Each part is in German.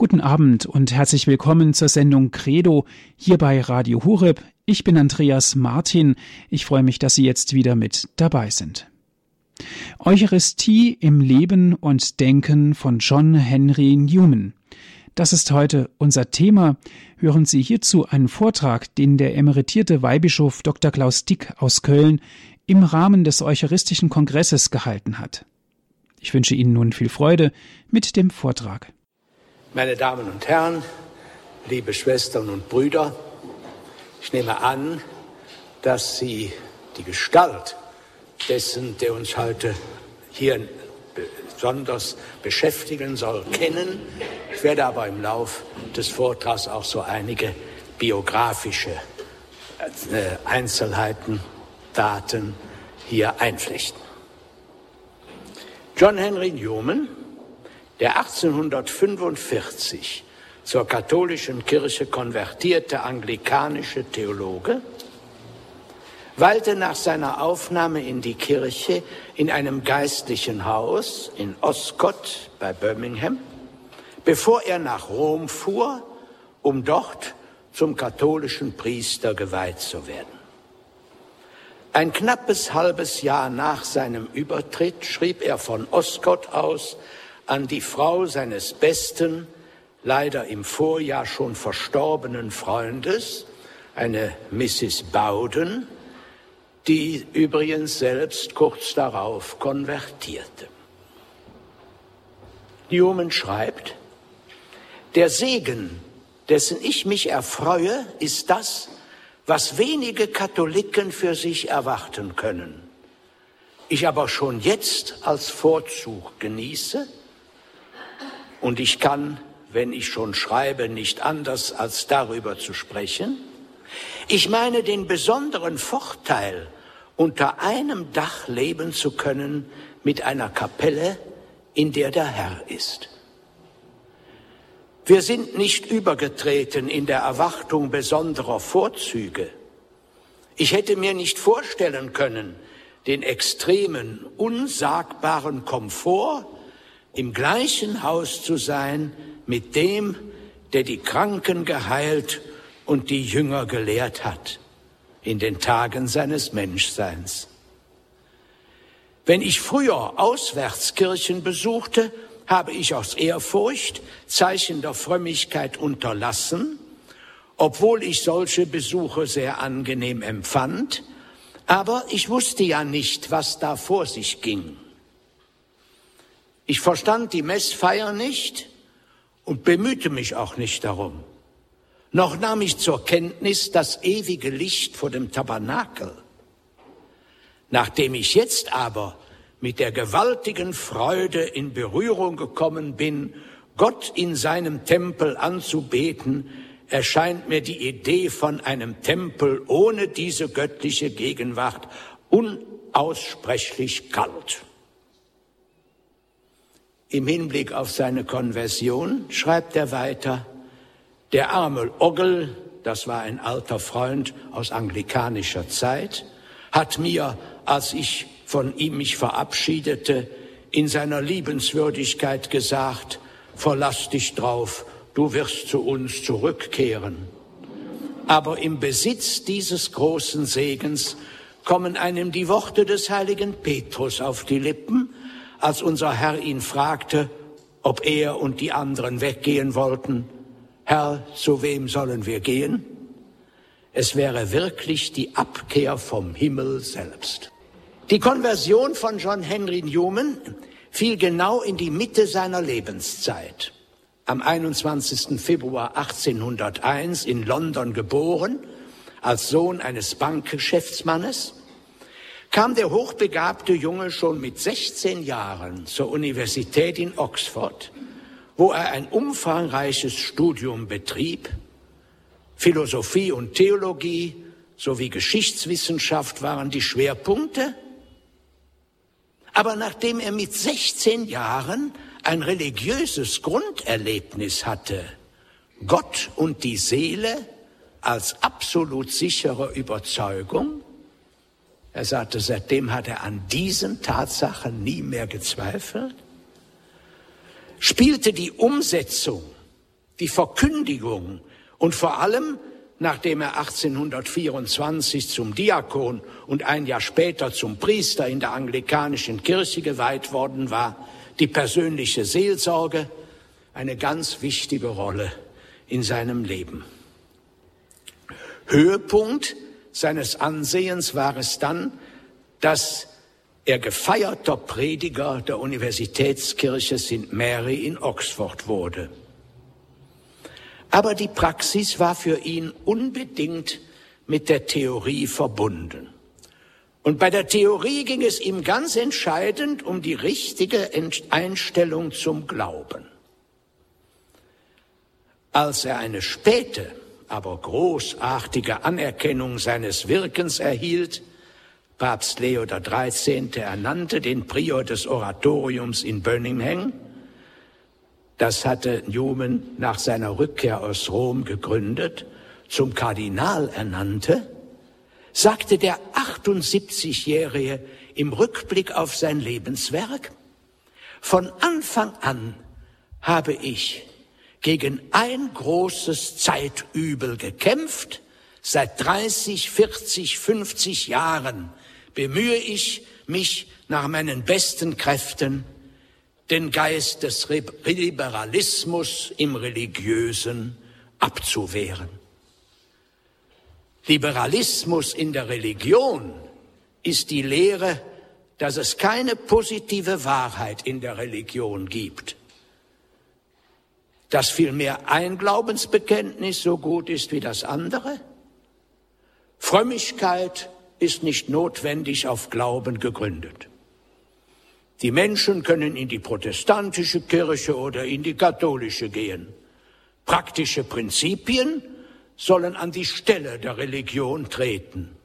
Guten Abend und herzlich willkommen zur Sendung Credo hier bei Radio Hureb. Ich bin Andreas Martin. Ich freue mich, dass Sie jetzt wieder mit dabei sind. Eucharistie im Leben und Denken von John Henry Newman. Das ist heute unser Thema. Hören Sie hierzu einen Vortrag, den der emeritierte Weihbischof Dr. Klaus Dick aus Köln im Rahmen des Eucharistischen Kongresses gehalten hat. Ich wünsche Ihnen nun viel Freude mit dem Vortrag. Meine Damen und Herren, liebe Schwestern und Brüder, ich nehme an, dass Sie die Gestalt dessen, der uns heute hier besonders beschäftigen soll, kennen. Ich werde aber im Lauf des Vortrags auch so einige biografische äh, Einzelheiten, Daten hier einflechten. John Henry Newman der 1845 zur katholischen Kirche konvertierte anglikanische Theologe, weilte nach seiner Aufnahme in die Kirche in einem geistlichen Haus in Oscott bei Birmingham, bevor er nach Rom fuhr, um dort zum katholischen Priester geweiht zu werden. Ein knappes halbes Jahr nach seinem Übertritt schrieb er von Oscott aus an die Frau seines besten, leider im Vorjahr schon verstorbenen Freundes, eine Mrs. Bowden, die übrigens selbst kurz darauf konvertierte. Newman schreibt, der Segen, dessen ich mich erfreue, ist das, was wenige Katholiken für sich erwarten können. Ich aber schon jetzt als Vorzug genieße, und ich kann, wenn ich schon schreibe, nicht anders als darüber zu sprechen. Ich meine den besonderen Vorteil, unter einem Dach leben zu können mit einer Kapelle, in der der Herr ist. Wir sind nicht übergetreten in der Erwartung besonderer Vorzüge. Ich hätte mir nicht vorstellen können, den extremen, unsagbaren Komfort, im gleichen Haus zu sein mit dem, der die Kranken geheilt und die Jünger gelehrt hat in den Tagen seines Menschseins. Wenn ich früher Auswärtskirchen besuchte, habe ich aus Ehrfurcht Zeichen der Frömmigkeit unterlassen, obwohl ich solche Besuche sehr angenehm empfand, aber ich wusste ja nicht, was da vor sich ging. Ich verstand die Messfeier nicht und bemühte mich auch nicht darum. Noch nahm ich zur Kenntnis das ewige Licht vor dem Tabernakel. Nachdem ich jetzt aber mit der gewaltigen Freude in Berührung gekommen bin, Gott in seinem Tempel anzubeten, erscheint mir die Idee von einem Tempel ohne diese göttliche Gegenwart unaussprechlich kalt. Im Hinblick auf seine Konversion schreibt er weiter, der arme Oggel, das war ein alter Freund aus anglikanischer Zeit, hat mir, als ich von ihm mich verabschiedete, in seiner Liebenswürdigkeit gesagt, verlass dich drauf, du wirst zu uns zurückkehren. Aber im Besitz dieses großen Segens kommen einem die Worte des heiligen Petrus auf die Lippen, als unser Herr ihn fragte, ob er und die anderen weggehen wollten, Herr, zu wem sollen wir gehen? Es wäre wirklich die Abkehr vom Himmel selbst. Die Konversion von John Henry Newman fiel genau in die Mitte seiner Lebenszeit. Am 21. Februar 1801 in London geboren, als Sohn eines Bankgeschäftsmannes, kam der hochbegabte Junge schon mit 16 Jahren zur Universität in Oxford, wo er ein umfangreiches Studium betrieb. Philosophie und Theologie sowie Geschichtswissenschaft waren die Schwerpunkte. Aber nachdem er mit 16 Jahren ein religiöses Grunderlebnis hatte, Gott und die Seele als absolut sichere Überzeugung, er sagte, seitdem hat er an diesen Tatsachen nie mehr gezweifelt, spielte die Umsetzung die Verkündigung und vor allem, nachdem er 1824 zum Diakon und ein Jahr später zum Priester in der anglikanischen Kirche geweiht worden war, die persönliche Seelsorge eine ganz wichtige Rolle in seinem Leben. Höhepunkt seines Ansehens war es dann, dass er gefeierter Prediger der Universitätskirche St. Mary in Oxford wurde. Aber die Praxis war für ihn unbedingt mit der Theorie verbunden. Und bei der Theorie ging es ihm ganz entscheidend um die richtige Einstellung zum Glauben. Als er eine späte, aber großartige Anerkennung seines Wirkens erhielt, Papst Leo XIII. ernannte den Prior des Oratoriums in Birmingham, das hatte Newman nach seiner Rückkehr aus Rom gegründet, zum Kardinal ernannte, sagte der 78-Jährige im Rückblick auf sein Lebenswerk, von Anfang an habe ich gegen ein großes Zeitübel gekämpft. Seit 30, 40, 50 Jahren bemühe ich mich nach meinen besten Kräften, den Geist des Liberalismus im Religiösen abzuwehren. Liberalismus in der Religion ist die Lehre, dass es keine positive Wahrheit in der Religion gibt dass vielmehr ein Glaubensbekenntnis so gut ist wie das andere? Frömmigkeit ist nicht notwendig auf Glauben gegründet. Die Menschen können in die protestantische Kirche oder in die katholische gehen. Praktische Prinzipien sollen an die Stelle der Religion treten.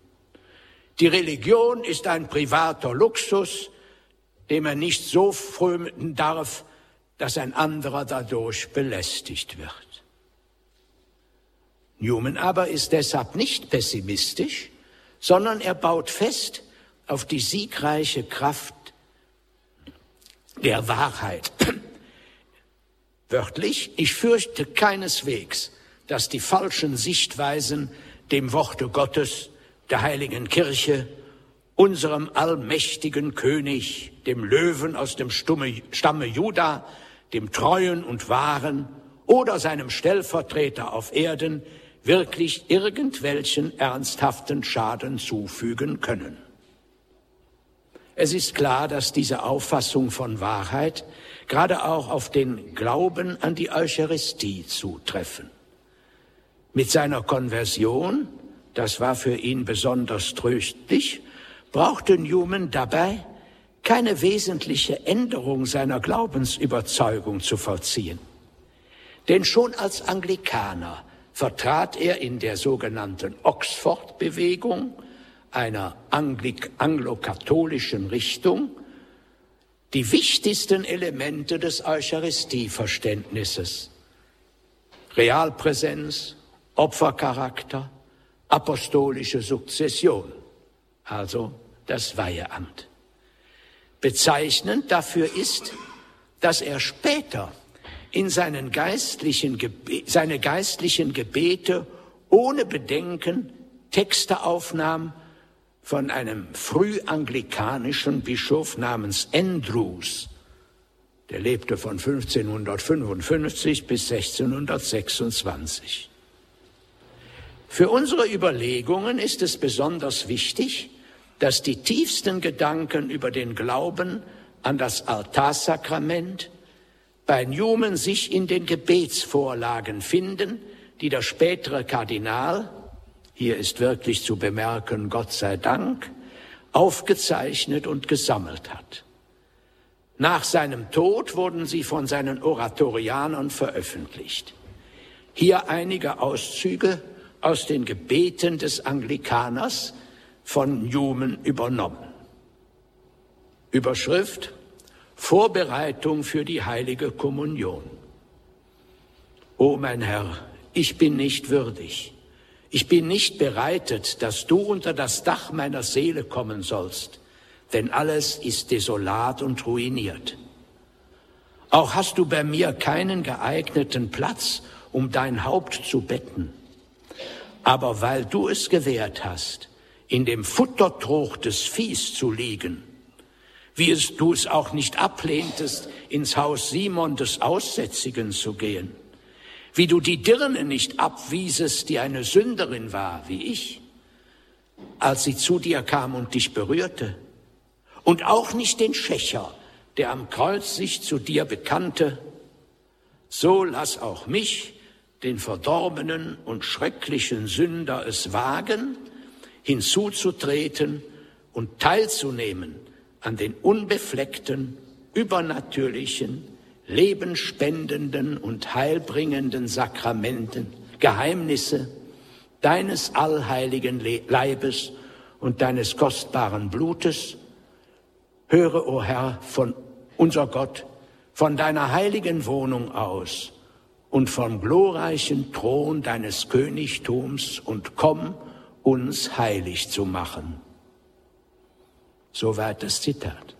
Die Religion ist ein privater Luxus, dem er nicht so frömen darf, dass ein anderer dadurch belästigt wird. Newman aber ist deshalb nicht pessimistisch, sondern er baut fest auf die siegreiche Kraft der Wahrheit. Wörtlich, ich fürchte keineswegs, dass die falschen Sichtweisen dem Worte Gottes, der heiligen Kirche, unserem allmächtigen König, dem Löwen aus dem Stamme Juda, dem Treuen und Wahren oder seinem Stellvertreter auf Erden wirklich irgendwelchen ernsthaften Schaden zufügen können. Es ist klar, dass diese Auffassung von Wahrheit gerade auch auf den Glauben an die Eucharistie zutreffen. Mit seiner Konversion, das war für ihn besonders tröstlich, brauchte Newman dabei keine wesentliche Änderung seiner Glaubensüberzeugung zu vollziehen. Denn schon als Anglikaner vertrat er in der sogenannten Oxford-Bewegung, einer anglo-katholischen Richtung, die wichtigsten Elemente des Eucharistieverständnisses. Realpräsenz, Opfercharakter, apostolische Sukzession, also das Weiheamt. Bezeichnend dafür ist, dass er später in seinen geistlichen seine geistlichen Gebete ohne Bedenken Texte aufnahm von einem frühanglikanischen Bischof namens Andrews. Der lebte von 1555 bis 1626. Für unsere Überlegungen ist es besonders wichtig, dass die tiefsten Gedanken über den Glauben an das Altarsakrament bei Newman sich in den Gebetsvorlagen finden, die der spätere Kardinal, hier ist wirklich zu bemerken, Gott sei Dank, aufgezeichnet und gesammelt hat. Nach seinem Tod wurden sie von seinen Oratorianern veröffentlicht. Hier einige Auszüge aus den Gebeten des Anglikaners, von Newman übernommen. Überschrift Vorbereitung für die heilige Kommunion. O mein Herr, ich bin nicht würdig. Ich bin nicht bereitet, dass du unter das Dach meiner Seele kommen sollst, denn alles ist desolat und ruiniert. Auch hast du bei mir keinen geeigneten Platz, um dein Haupt zu betten. Aber weil du es gewährt hast, in dem Futtertrog des Viehs zu liegen, wie es du es auch nicht ablehntest, ins Haus Simon des Aussätzigen zu gehen, wie du die Dirne nicht abwiesest, die eine Sünderin war, wie ich, als sie zu dir kam und dich berührte, und auch nicht den Schächer, der am Kreuz sich zu dir bekannte, so lass auch mich, den verdorbenen und schrecklichen Sünder, es wagen, hinzuzutreten und teilzunehmen an den unbefleckten, übernatürlichen, lebenspendenden und heilbringenden Sakramenten, Geheimnisse deines allheiligen Leibes und deines kostbaren Blutes. Höre, o oh Herr, von unser Gott, von deiner heiligen Wohnung aus und vom glorreichen Thron deines Königtums und komm, uns heilig zu machen. Soweit das Zitat.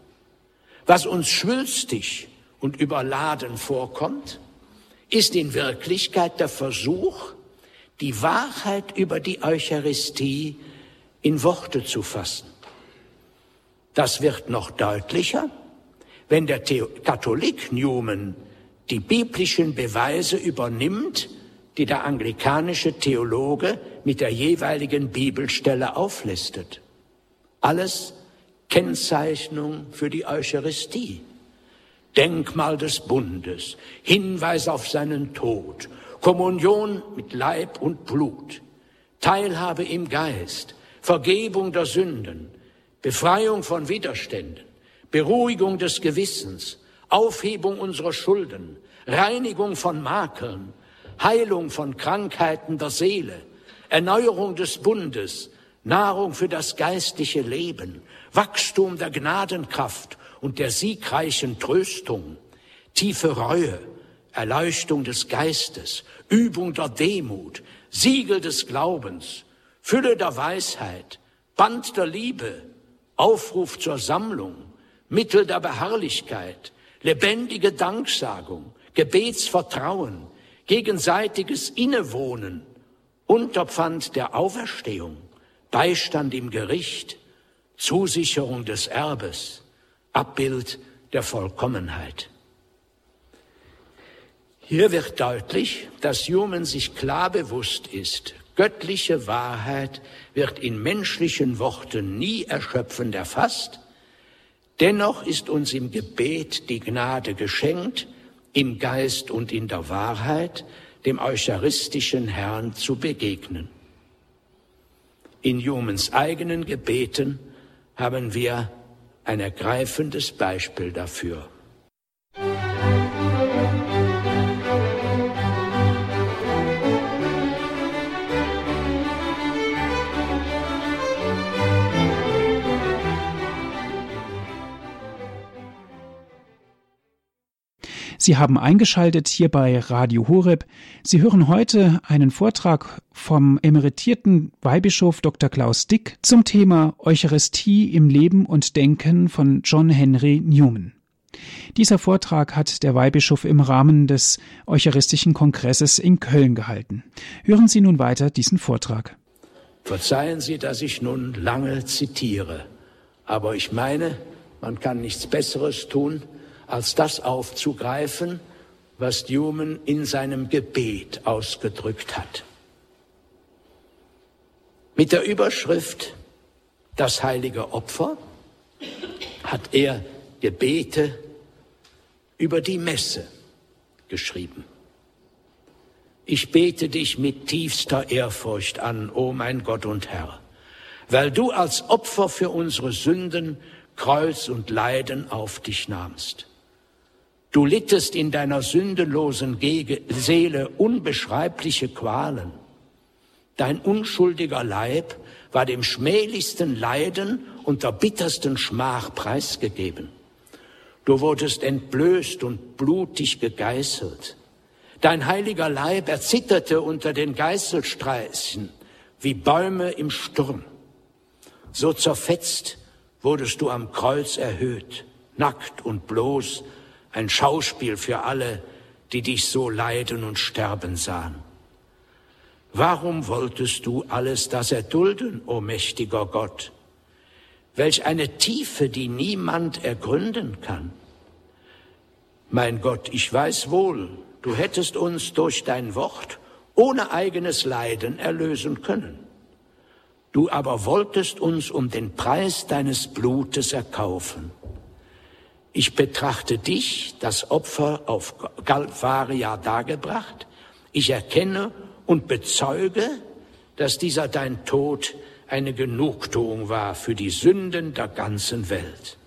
Was uns schwülstig und überladen vorkommt, ist in Wirklichkeit der Versuch, die Wahrheit über die Eucharistie in Worte zu fassen. Das wird noch deutlicher, wenn der Katholik Newman die biblischen Beweise übernimmt, die der anglikanische Theologe mit der jeweiligen Bibelstelle auflistet. Alles Kennzeichnung für die Eucharistie. Denkmal des Bundes, Hinweis auf seinen Tod, Kommunion mit Leib und Blut, Teilhabe im Geist, Vergebung der Sünden, Befreiung von Widerständen, Beruhigung des Gewissens, Aufhebung unserer Schulden, Reinigung von Makeln, Heilung von Krankheiten der Seele, Erneuerung des Bundes, Nahrung für das geistliche Leben, Wachstum der Gnadenkraft und der siegreichen Tröstung, tiefe Reue, Erleuchtung des Geistes, Übung der Demut, Siegel des Glaubens, Fülle der Weisheit, Band der Liebe, Aufruf zur Sammlung, Mittel der Beharrlichkeit, lebendige Danksagung, Gebetsvertrauen, gegenseitiges Innewohnen, Unterpfand der Auferstehung, Beistand im Gericht, Zusicherung des Erbes, Abbild der Vollkommenheit. Hier wird deutlich, dass Human sich klar bewusst ist, göttliche Wahrheit wird in menschlichen Worten nie erschöpfend erfasst, dennoch ist uns im Gebet die Gnade geschenkt, im Geist und in der Wahrheit dem eucharistischen Herrn zu begegnen. In Humans eigenen Gebeten haben wir ein ergreifendes Beispiel dafür. Sie haben eingeschaltet hier bei Radio Horeb. Sie hören heute einen Vortrag vom emeritierten Weihbischof Dr. Klaus Dick zum Thema Eucharistie im Leben und Denken von John Henry Newman. Dieser Vortrag hat der Weihbischof im Rahmen des Eucharistischen Kongresses in Köln gehalten. Hören Sie nun weiter diesen Vortrag. Verzeihen Sie, dass ich nun lange zitiere, aber ich meine, man kann nichts Besseres tun, als das aufzugreifen, was Newman in seinem Gebet ausgedrückt hat. Mit der Überschrift Das heilige Opfer hat er Gebete über die Messe geschrieben. Ich bete dich mit tiefster Ehrfurcht an, o oh mein Gott und Herr, weil du als Opfer für unsere Sünden Kreuz und Leiden auf dich nahmst. Du littest in deiner sündelosen Seele unbeschreibliche Qualen. Dein unschuldiger Leib war dem schmählichsten Leiden und der bittersten Schmach preisgegeben. Du wurdest entblößt und blutig gegeißelt. Dein heiliger Leib erzitterte unter den Geißelstreichen wie Bäume im Sturm. So zerfetzt wurdest du am Kreuz erhöht, nackt und bloß, ein Schauspiel für alle, die dich so leiden und sterben sahen. Warum wolltest du alles das erdulden, o mächtiger Gott? Welch eine Tiefe, die niemand ergründen kann. Mein Gott, ich weiß wohl, du hättest uns durch dein Wort ohne eigenes Leiden erlösen können. Du aber wolltest uns um den Preis deines Blutes erkaufen. Ich betrachte dich, das Opfer auf Galvaria dargebracht. Ich erkenne und bezeuge, dass dieser dein Tod eine Genugtuung war für die Sünden der ganzen Welt.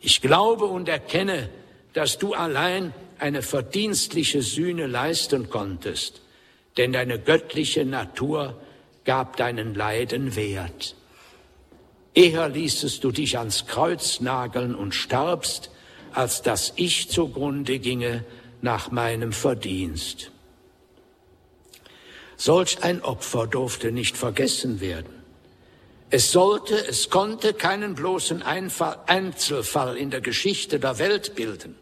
Ich glaube und erkenne, dass du allein eine verdienstliche Sühne leisten konntest, denn deine göttliche Natur gab deinen Leiden Wert. Eher ließest du dich ans Kreuz nageln und starbst, als dass ich zugrunde ginge nach meinem Verdienst. Solch ein Opfer durfte nicht vergessen werden. Es sollte, es konnte keinen bloßen Einfall, Einzelfall in der Geschichte der Welt bilden.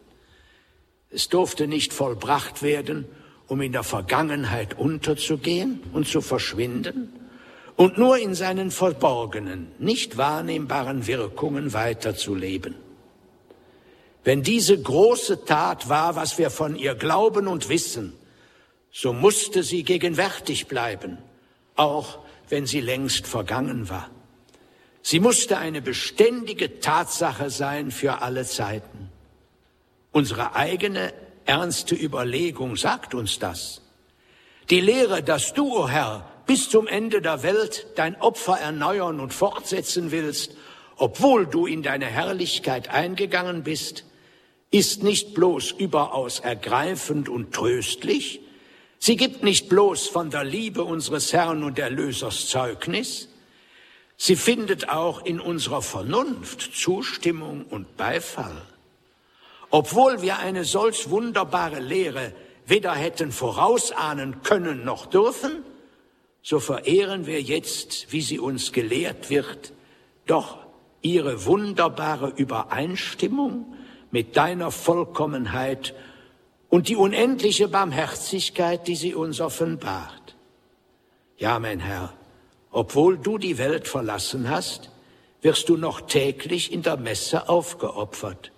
Es durfte nicht vollbracht werden, um in der Vergangenheit unterzugehen und zu verschwinden, und nur in seinen verborgenen, nicht wahrnehmbaren Wirkungen weiterzuleben. Wenn diese große Tat war, was wir von ihr glauben und wissen, so musste sie gegenwärtig bleiben, auch wenn sie längst vergangen war. Sie musste eine beständige Tatsache sein für alle Zeiten. Unsere eigene ernste Überlegung sagt uns das. Die Lehre, dass du, o oh Herr, bis zum Ende der Welt dein Opfer erneuern und fortsetzen willst, obwohl du in deine Herrlichkeit eingegangen bist, ist nicht bloß überaus ergreifend und tröstlich, sie gibt nicht bloß von der Liebe unseres Herrn und Erlösers Zeugnis, sie findet auch in unserer Vernunft Zustimmung und Beifall. Obwohl wir eine solch wunderbare Lehre weder hätten vorausahnen können noch dürfen, so verehren wir jetzt, wie sie uns gelehrt wird, doch ihre wunderbare Übereinstimmung mit deiner Vollkommenheit und die unendliche Barmherzigkeit, die sie uns offenbart. Ja, mein Herr, obwohl du die Welt verlassen hast, wirst du noch täglich in der Messe aufgeopfert.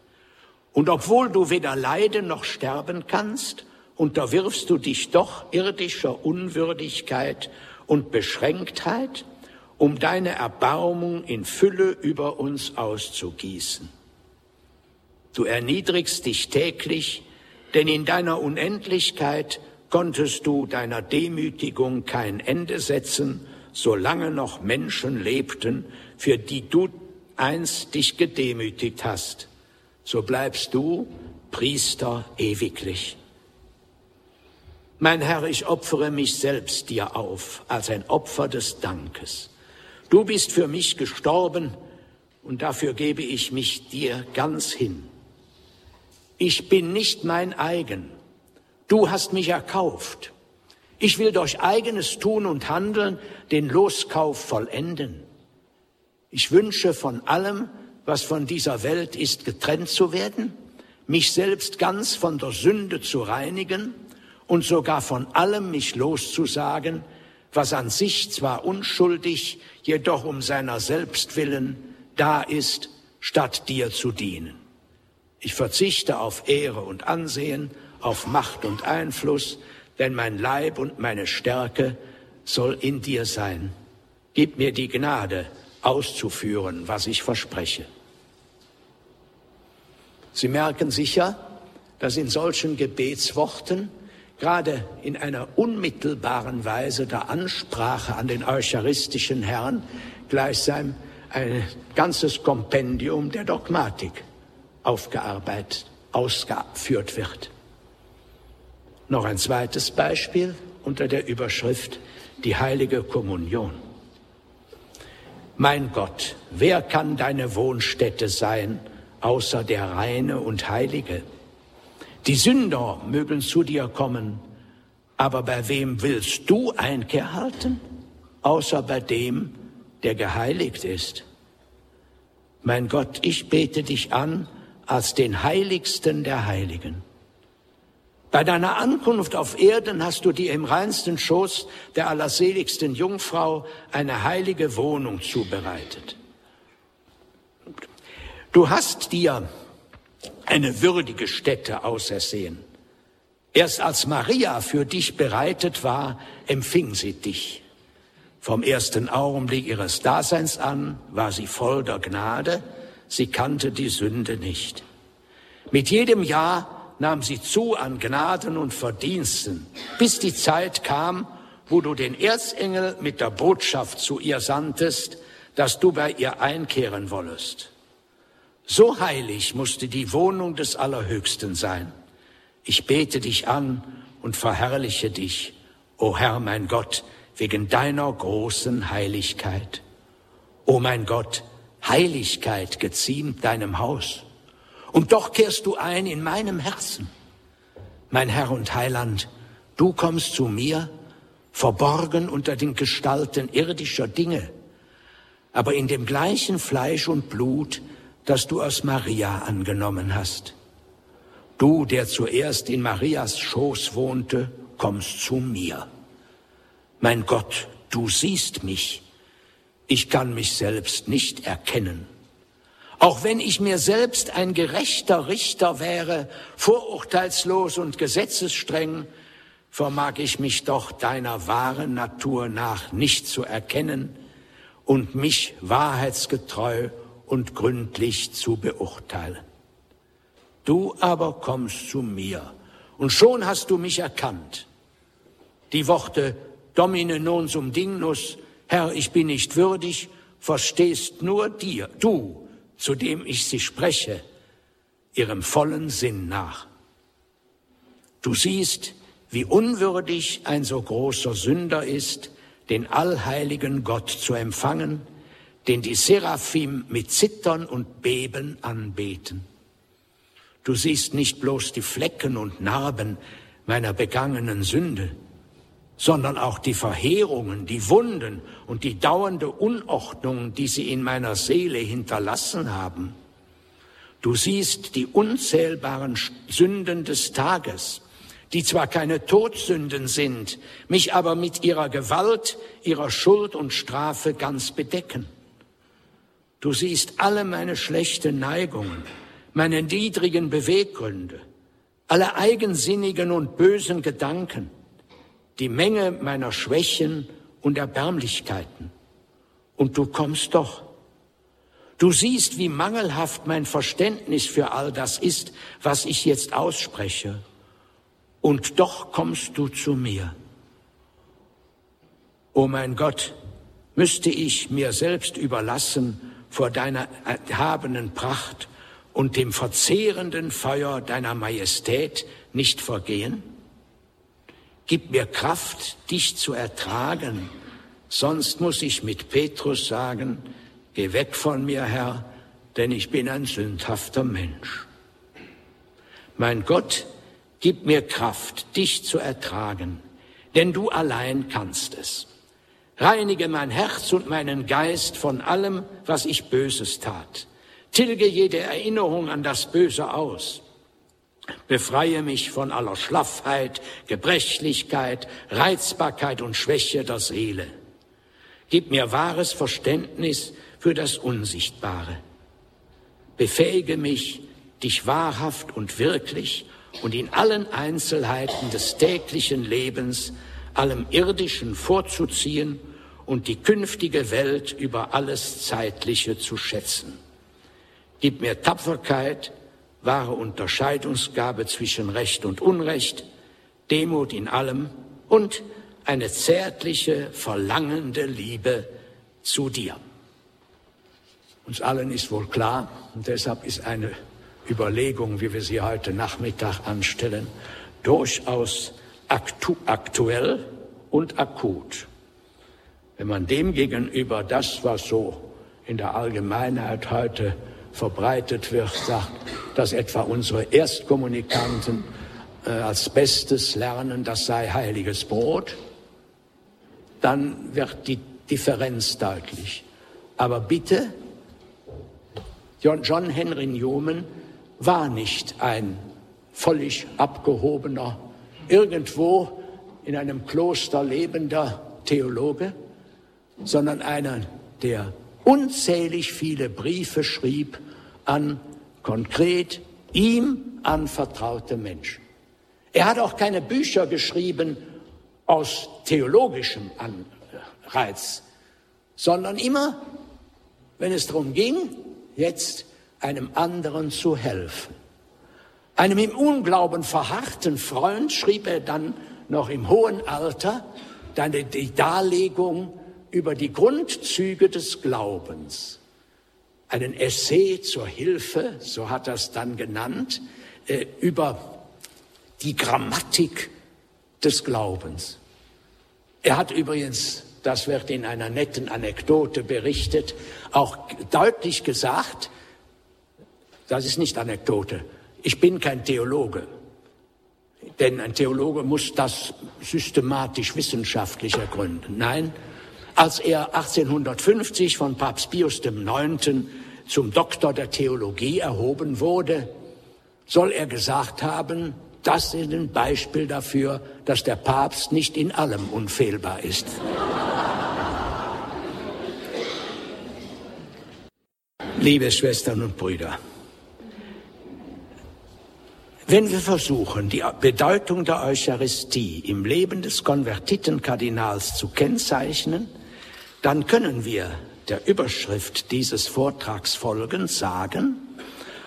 Und obwohl du weder leiden noch sterben kannst, unterwirfst du dich doch irdischer Unwürdigkeit und Beschränktheit, um deine Erbarmung in Fülle über uns auszugießen. Du erniedrigst dich täglich, denn in deiner Unendlichkeit konntest du deiner Demütigung kein Ende setzen, solange noch Menschen lebten, für die du einst dich gedemütigt hast. So bleibst du Priester ewiglich. Mein Herr, ich opfere mich selbst dir auf als ein Opfer des Dankes. Du bist für mich gestorben und dafür gebe ich mich dir ganz hin. Ich bin nicht mein eigen. Du hast mich erkauft. Ich will durch eigenes Tun und Handeln den Loskauf vollenden. Ich wünsche von allem, was von dieser Welt ist, getrennt zu werden, mich selbst ganz von der Sünde zu reinigen und sogar von allem mich loszusagen, was an sich zwar unschuldig, jedoch um seiner selbst willen da ist, statt dir zu dienen. Ich verzichte auf Ehre und Ansehen, auf Macht und Einfluss, denn mein Leib und meine Stärke soll in dir sein. Gib mir die Gnade, auszuführen, was ich verspreche. Sie merken sicher, dass in solchen Gebetsworten gerade in einer unmittelbaren Weise der Ansprache an den eucharistischen Herrn gleichsam ein ganzes Kompendium der Dogmatik aufgearbeitet, ausgeführt wird. Noch ein zweites Beispiel unter der Überschrift die heilige Kommunion. Mein Gott, wer kann deine Wohnstätte sein, außer der reine und heilige? Die Sünder mögen zu dir kommen, aber bei wem willst du Einkehr halten, außer bei dem, der geheiligt ist? Mein Gott, ich bete dich an als den heiligsten der Heiligen. Bei deiner Ankunft auf Erden hast du dir im reinsten Schoß der allerseligsten Jungfrau eine heilige Wohnung zubereitet. Du hast dir eine würdige Stätte ausersehen. Erst als Maria für dich bereitet war, empfing sie dich. Vom ersten Augenblick ihres Daseins an war sie voll der Gnade, sie kannte die Sünde nicht. Mit jedem Jahr nahm sie zu an Gnaden und Verdiensten, bis die Zeit kam, wo du den Erzengel mit der Botschaft zu ihr sandtest, dass du bei ihr einkehren wollest. So heilig musste die Wohnung des Allerhöchsten sein. Ich bete dich an und verherrliche dich, o Herr mein Gott, wegen deiner großen Heiligkeit. O mein Gott, Heiligkeit geziemt deinem Haus. Und doch kehrst du ein in meinem Herzen. Mein Herr und Heiland, du kommst zu mir, verborgen unter den Gestalten irdischer Dinge, aber in dem gleichen Fleisch und Blut, das du aus Maria angenommen hast. Du, der zuerst in Marias Schoß wohnte, kommst zu mir. Mein Gott, du siehst mich. Ich kann mich selbst nicht erkennen. Auch wenn ich mir selbst ein gerechter Richter wäre, vorurteilslos und gesetzesstreng, vermag ich mich doch deiner wahren Natur nach nicht zu erkennen und mich wahrheitsgetreu und gründlich zu beurteilen. Du aber kommst zu mir und schon hast du mich erkannt. Die Worte Domine non sum dignus, Herr, ich bin nicht würdig, verstehst nur dir, du, zu dem ich sie spreche, ihrem vollen Sinn nach. Du siehst, wie unwürdig ein so großer Sünder ist, den allheiligen Gott zu empfangen, den die Seraphim mit Zittern und Beben anbeten. Du siehst nicht bloß die Flecken und Narben meiner begangenen Sünde, sondern auch die Verheerungen, die Wunden und die dauernde Unordnung, die sie in meiner Seele hinterlassen haben. Du siehst die unzählbaren Sünden des Tages, die zwar keine Todsünden sind, mich aber mit ihrer Gewalt, ihrer Schuld und Strafe ganz bedecken. Du siehst alle meine schlechten Neigungen, meine niedrigen Beweggründe, alle eigensinnigen und bösen Gedanken, die Menge meiner Schwächen und Erbärmlichkeiten. Und du kommst doch. Du siehst, wie mangelhaft mein Verständnis für all das ist, was ich jetzt ausspreche. Und doch kommst du zu mir. O mein Gott, müsste ich mir selbst überlassen vor deiner erhabenen Pracht und dem verzehrenden Feuer deiner Majestät nicht vergehen? Gib mir Kraft, dich zu ertragen, sonst muss ich mit Petrus sagen, geh weg von mir, Herr, denn ich bin ein sündhafter Mensch. Mein Gott, gib mir Kraft, dich zu ertragen, denn du allein kannst es. Reinige mein Herz und meinen Geist von allem, was ich Böses tat. Tilge jede Erinnerung an das Böse aus Befreie mich von aller Schlaffheit, Gebrechlichkeit, Reizbarkeit und Schwäche der Seele. Gib mir wahres Verständnis für das Unsichtbare. Befähige mich, dich wahrhaft und wirklich und in allen Einzelheiten des täglichen Lebens allem Irdischen vorzuziehen und die künftige Welt über alles Zeitliche zu schätzen. Gib mir Tapferkeit, wahre Unterscheidungsgabe zwischen Recht und Unrecht, Demut in allem und eine zärtliche, verlangende Liebe zu dir. Uns allen ist wohl klar, und deshalb ist eine Überlegung, wie wir sie heute Nachmittag anstellen, durchaus aktu aktuell und akut. Wenn man dem gegenüber das, was so in der Allgemeinheit heute verbreitet wird, sagt, dass etwa unsere Erstkommunikanten äh, als Bestes lernen, das sei heiliges Brot, dann wird die Differenz deutlich. Aber bitte, John Henry Newman war nicht ein völlig abgehobener irgendwo in einem Kloster lebender Theologe, sondern einer, der unzählig viele Briefe schrieb an konkret ihm anvertraute Menschen. Er hat auch keine Bücher geschrieben aus theologischem Anreiz, sondern immer, wenn es darum ging, jetzt einem anderen zu helfen. Einem im Unglauben verharrten Freund schrieb er dann noch im hohen Alter dann die Darlegung über die Grundzüge des Glaubens. Einen Essay zur Hilfe, so hat er es dann genannt, äh, über die Grammatik des Glaubens. Er hat übrigens, das wird in einer netten Anekdote berichtet, auch deutlich gesagt, das ist nicht Anekdote, ich bin kein Theologe, denn ein Theologe muss das systematisch wissenschaftlich ergründen. Nein, als er 1850 von Papst Pius IX. zum Doktor der Theologie erhoben wurde, soll er gesagt haben, das ist ein Beispiel dafür, dass der Papst nicht in allem unfehlbar ist. Liebe Schwestern und Brüder, wenn wir versuchen, die Bedeutung der Eucharistie im Leben des Konvertitenkardinals zu kennzeichnen, dann können wir der Überschrift dieses Vortrags folgend sagen,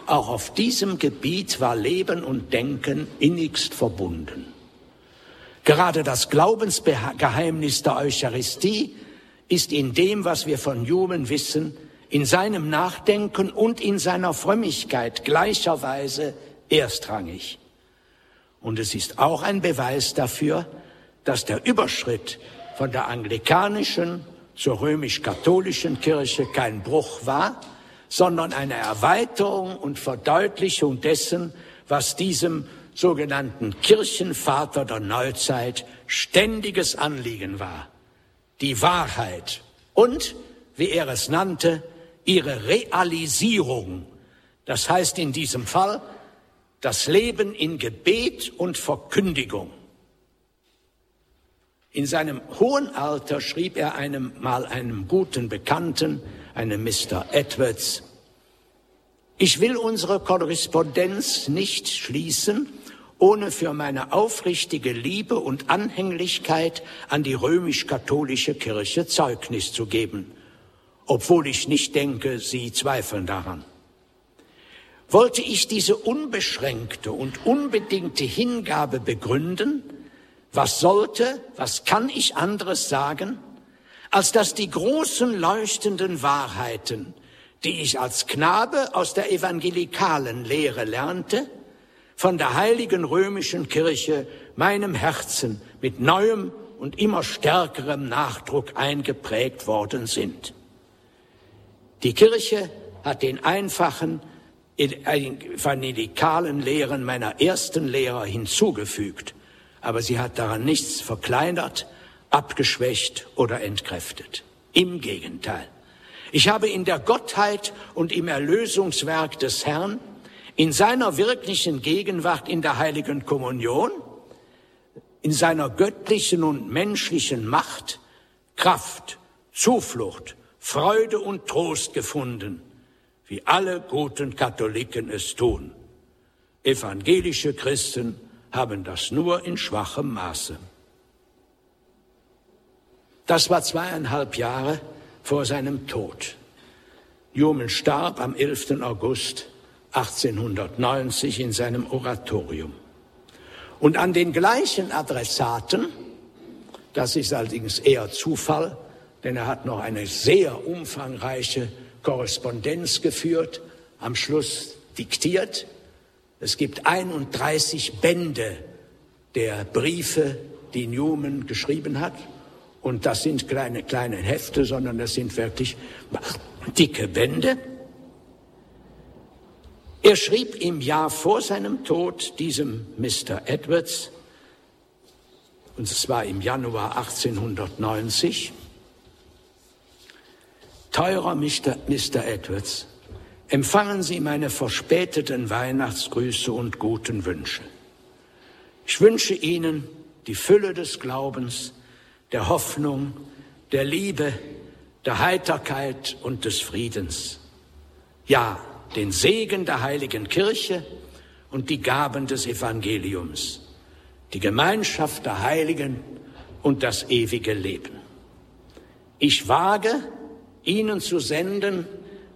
auch auf diesem Gebiet war Leben und Denken innigst verbunden. Gerade das Glaubensgeheimnis der Eucharistie ist in dem, was wir von Newman wissen, in seinem Nachdenken und in seiner Frömmigkeit gleicherweise erstrangig. Und es ist auch ein Beweis dafür, dass der Überschritt von der anglikanischen zur römisch-katholischen Kirche kein Bruch war, sondern eine Erweiterung und Verdeutlichung dessen, was diesem sogenannten Kirchenvater der Neuzeit ständiges Anliegen war. Die Wahrheit und, wie er es nannte, ihre Realisierung. Das heißt in diesem Fall das Leben in Gebet und Verkündigung. In seinem hohen Alter schrieb er einem mal einem guten Bekannten, einem Mr. Edwards, ich will unsere Korrespondenz nicht schließen, ohne für meine aufrichtige Liebe und Anhänglichkeit an die römisch-katholische Kirche Zeugnis zu geben, obwohl ich nicht denke, Sie zweifeln daran. Wollte ich diese unbeschränkte und unbedingte Hingabe begründen, was sollte, was kann ich anderes sagen, als dass die großen leuchtenden Wahrheiten, die ich als Knabe aus der evangelikalen Lehre lernte, von der heiligen römischen Kirche meinem Herzen mit neuem und immer stärkerem Nachdruck eingeprägt worden sind. Die Kirche hat den einfachen evangelikalen Lehren meiner ersten Lehrer hinzugefügt, aber sie hat daran nichts verkleinert, abgeschwächt oder entkräftet. Im Gegenteil. Ich habe in der Gottheit und im Erlösungswerk des Herrn, in seiner wirklichen Gegenwart in der heiligen Kommunion, in seiner göttlichen und menschlichen Macht Kraft, Zuflucht, Freude und Trost gefunden, wie alle guten Katholiken es tun. Evangelische Christen haben das nur in schwachem Maße. Das war zweieinhalb Jahre vor seinem Tod. Newman starb am 11. August 1890 in seinem Oratorium. Und an den gleichen Adressaten, das ist allerdings eher Zufall, denn er hat noch eine sehr umfangreiche Korrespondenz geführt, am Schluss diktiert. Es gibt 31 Bände der Briefe, die Newman geschrieben hat. Und das sind kleine, kleine Hefte, sondern das sind wirklich dicke Bände. Er schrieb im Jahr vor seinem Tod diesem Mr. Edwards, und es war im Januar 1890, Teurer Mr. Mr. Edwards, empfangen Sie meine verspäteten Weihnachtsgrüße und guten Wünsche. Ich wünsche Ihnen die Fülle des Glaubens, der Hoffnung, der Liebe, der Heiterkeit und des Friedens. Ja, den Segen der heiligen Kirche und die Gaben des Evangeliums, die Gemeinschaft der Heiligen und das ewige Leben. Ich wage, Ihnen zu senden,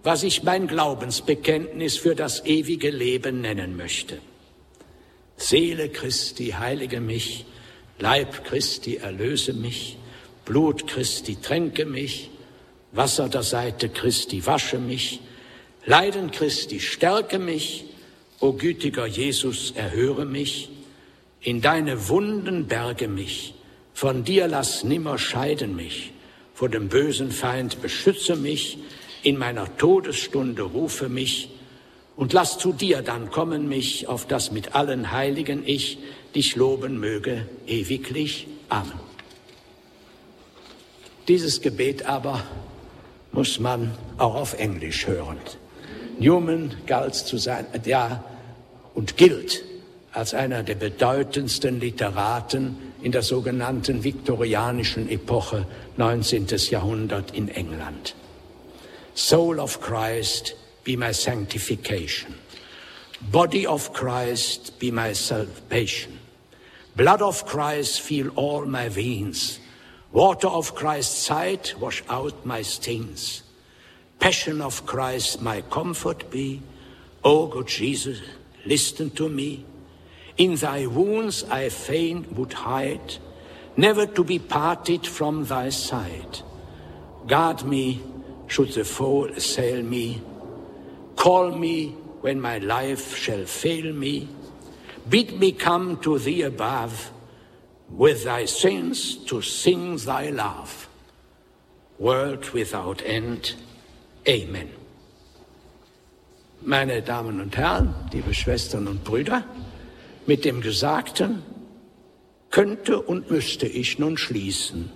was ich mein Glaubensbekenntnis für das ewige Leben nennen möchte. Seele Christi, heilige mich, Leib Christi, erlöse mich, Blut Christi, tränke mich, Wasser der Seite Christi, wasche mich, Leiden Christi, stärke mich, o gütiger Jesus, erhöre mich, in deine Wunden berge mich, von dir lass nimmer scheiden mich, vor dem bösen Feind beschütze mich, in meiner Todesstunde rufe mich, und lass zu dir dann kommen mich, auf das mit allen Heiligen ich dich loben möge, ewiglich. Amen. Dieses Gebet aber muss man auch auf Englisch hören. Newman galt zu sein, ja, und gilt als einer der bedeutendsten Literaten in der sogenannten viktorianischen Epoche 19. Jahrhundert in England. Soul of Christ, be my sanctification. Body of Christ, be my salvation. Blood of Christ, fill all my veins. Water of Christ's sight, wash out my stains. Passion of Christ, my comfort be. O good Jesus, listen to me. In thy wounds I fain would hide, never to be parted from thy side. Guard me, should the foe assail me. Call me when my life shall fail me. Bid me come to thee above with thy saints to sing thy love. World without end. Amen. Meine Damen und Herren, liebe Schwestern und Brüder, mit dem Gesagten könnte und müsste ich nun schließen,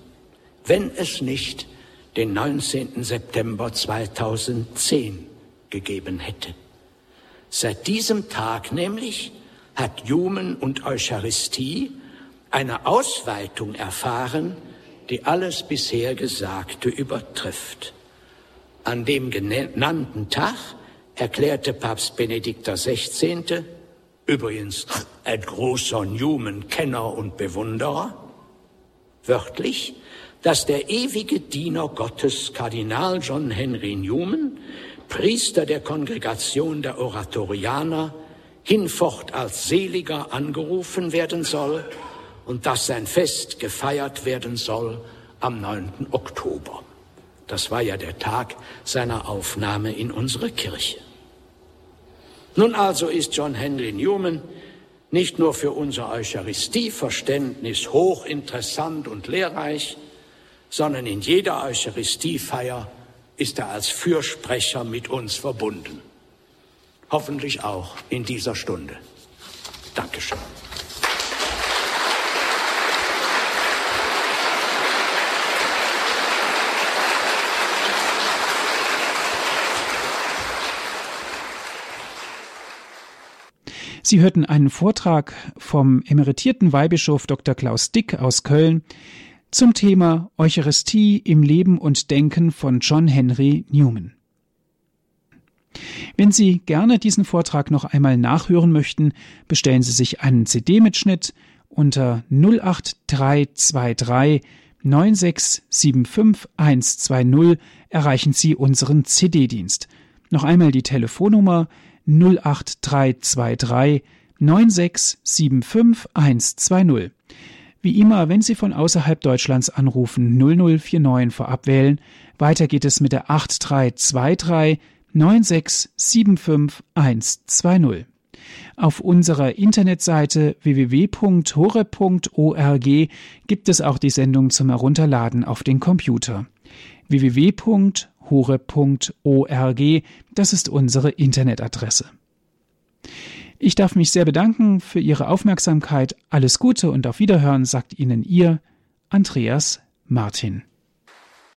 wenn es nicht den 19. September 2010 gegeben hätte. Seit diesem Tag nämlich hat Jumen und Eucharistie eine Ausweitung erfahren, die alles bisher Gesagte übertrifft. An dem genannten Tag erklärte Papst Benedikt XVI., übrigens ein großer Newman-Kenner und Bewunderer, wörtlich, dass der ewige Diener Gottes, Kardinal John Henry Newman, Priester der Kongregation der Oratorianer, hinfort als Seliger angerufen werden soll und dass sein Fest gefeiert werden soll am 9. Oktober. Das war ja der Tag seiner Aufnahme in unsere Kirche. Nun also ist John Henry Newman nicht nur für unser Eucharistieverständnis hochinteressant und lehrreich, sondern in jeder Eucharistiefeier ist er als Fürsprecher mit uns verbunden. Hoffentlich auch in dieser Stunde. Dankeschön. Sie hörten einen Vortrag vom emeritierten Weihbischof Dr. Klaus Dick aus Köln zum Thema Eucharistie im Leben und Denken von John Henry Newman. Wenn Sie gerne diesen Vortrag noch einmal nachhören möchten, bestellen Sie sich einen CD-Mitschnitt unter 08323 9675120 erreichen Sie unseren CD-Dienst. Noch einmal die Telefonnummer 08323 9675120. Wie immer, wenn Sie von außerhalb Deutschlands anrufen, 0049 vorab wählen. Weiter geht es mit der 8323 9675120. Auf unserer Internetseite www.hore.org gibt es auch die Sendung zum Herunterladen auf den Computer. www.hore.org. Das ist unsere Internetadresse. Ich darf mich sehr bedanken für Ihre Aufmerksamkeit. Alles Gute und auf Wiederhören sagt Ihnen Ihr Andreas Martin.